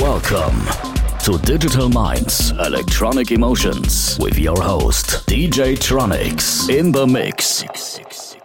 Welcome to Digital Minds Electronic Emotions with your host, DJ Tronics, in the mix.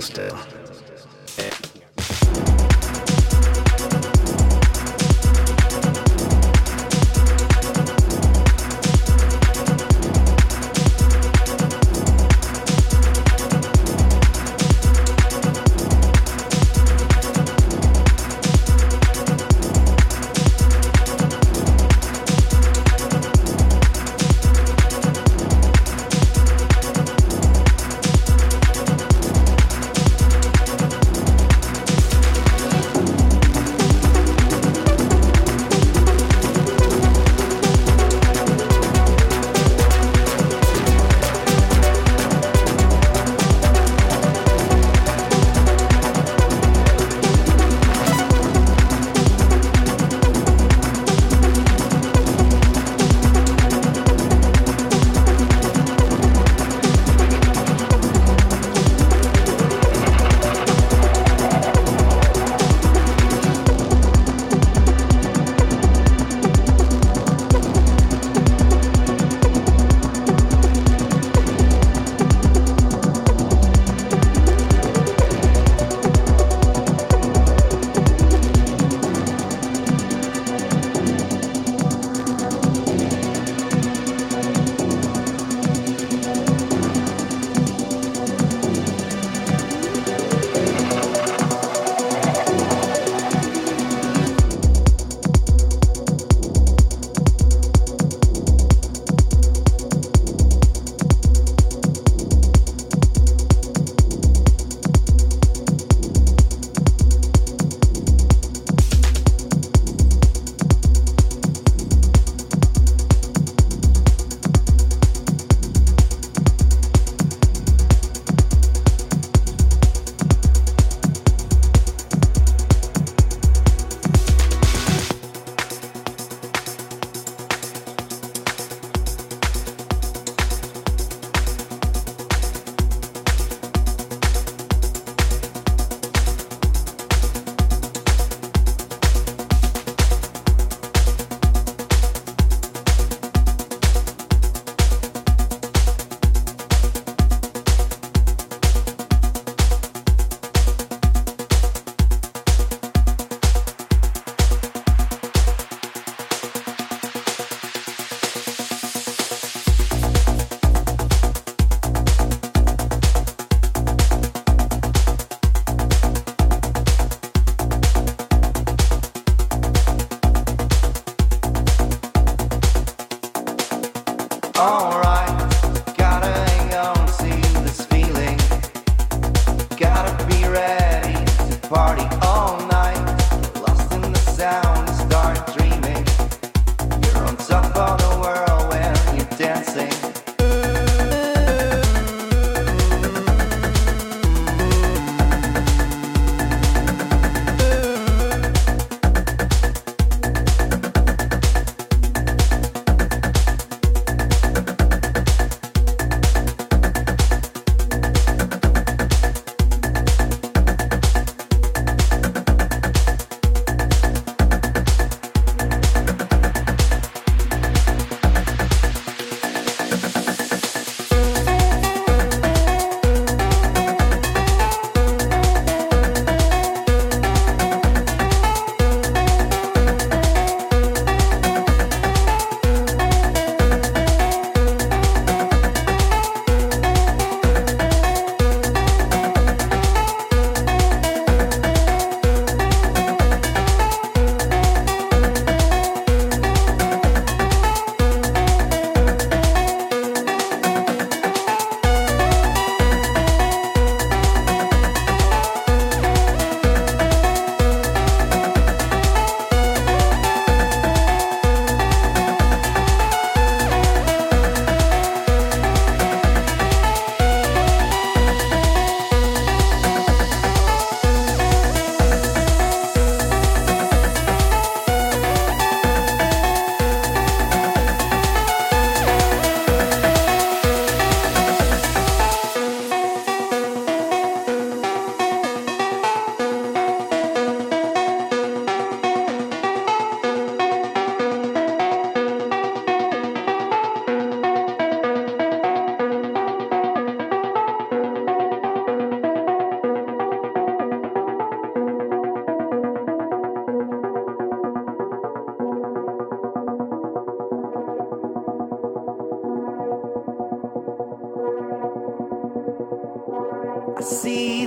still.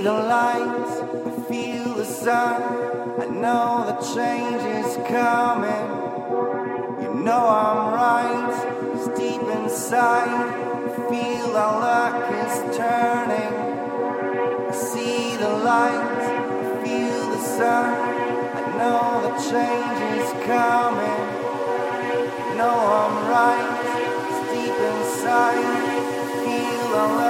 The lights, I feel the sun. I know the change is coming. You know I'm right, it's deep inside. I feel our luck is turning. I see the lights, I feel the sun. I know the change is coming. You know I'm right, it's deep inside. I feel our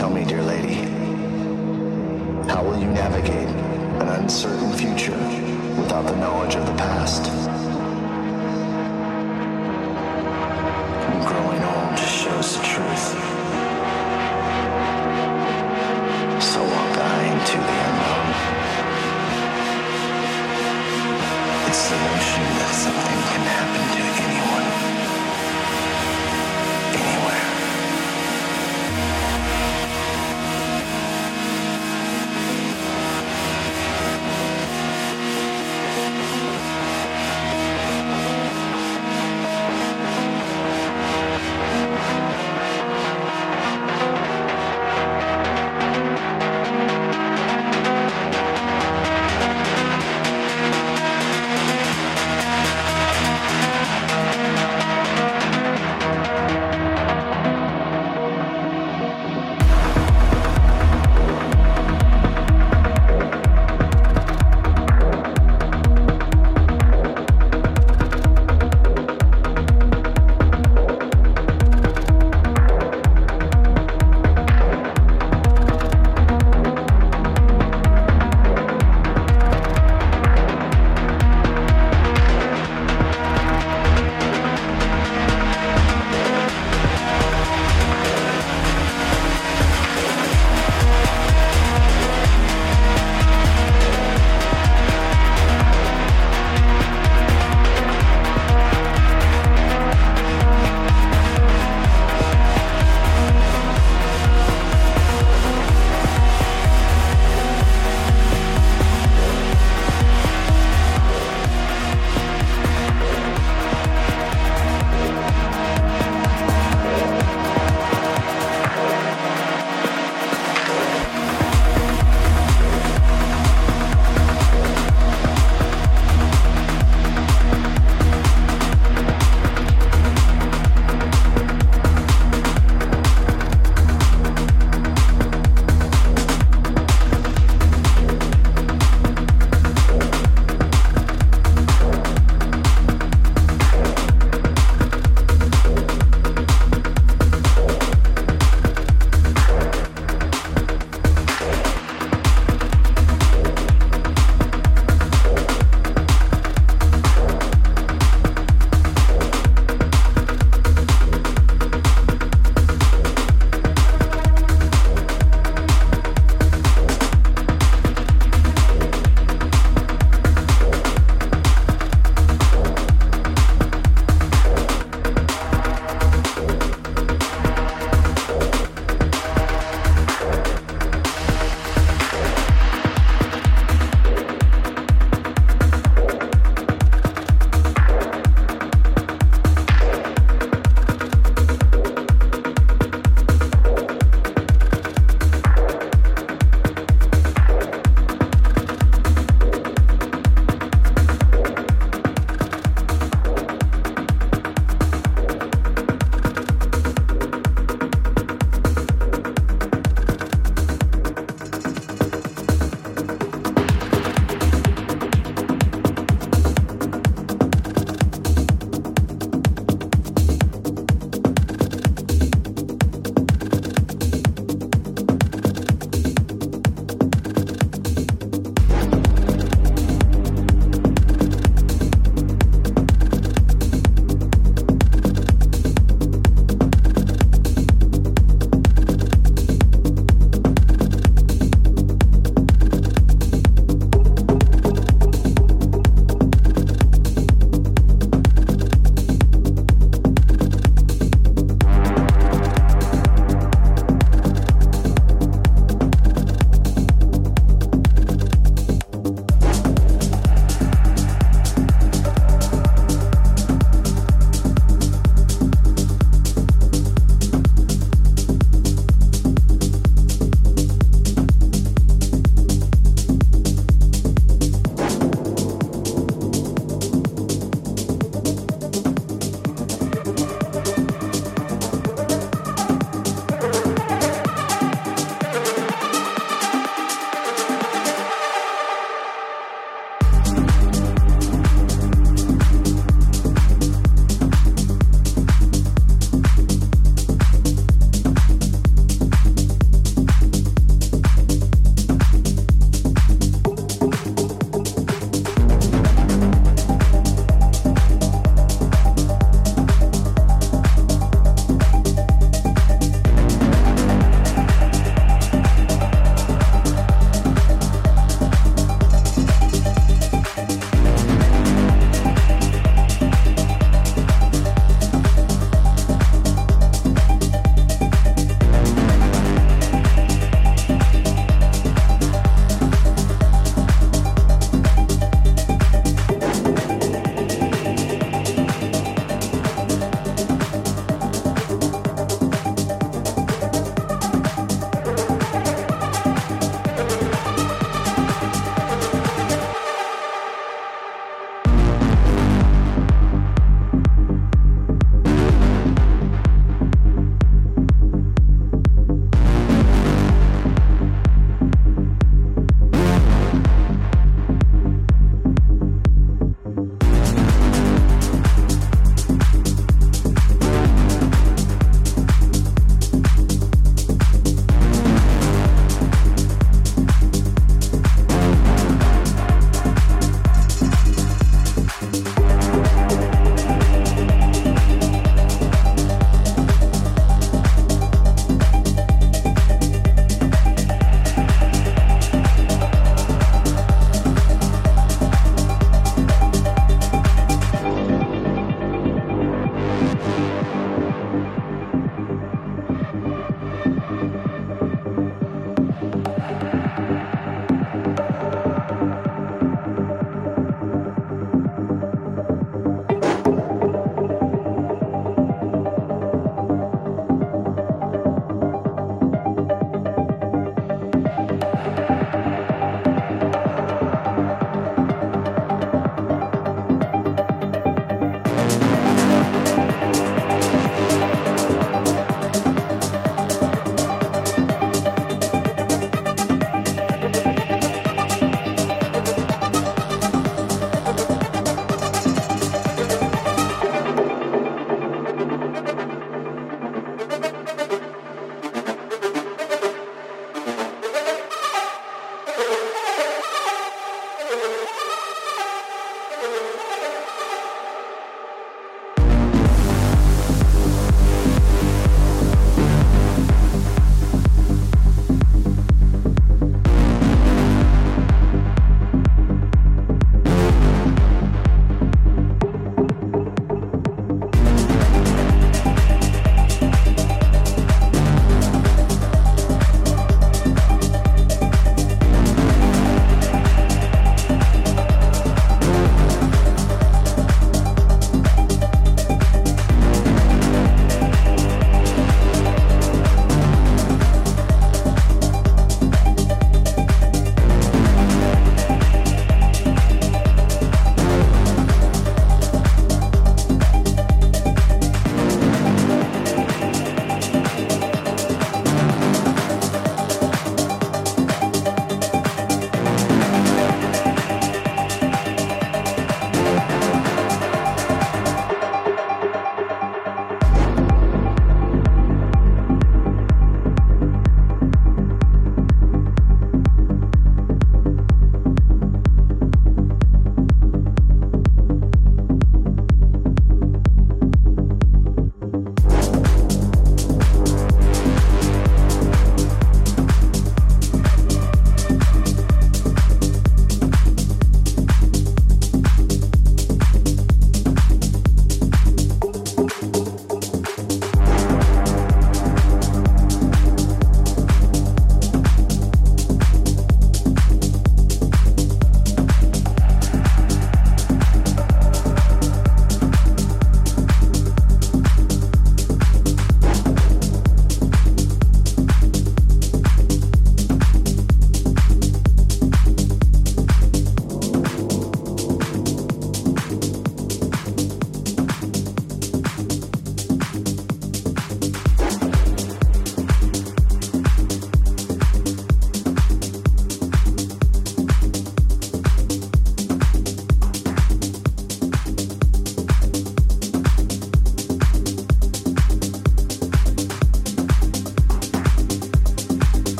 Tell me, dear lady, how will you navigate an uncertain future without the knowledge of the past?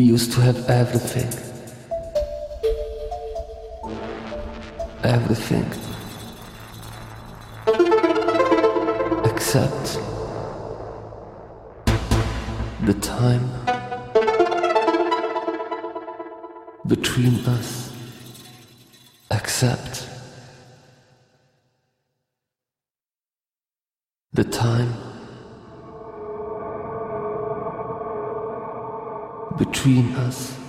We used to have everything. Everything. Except the time between us. Except. between us.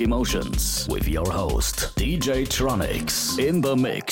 Emotions with your host, DJ Tronics, in the mix.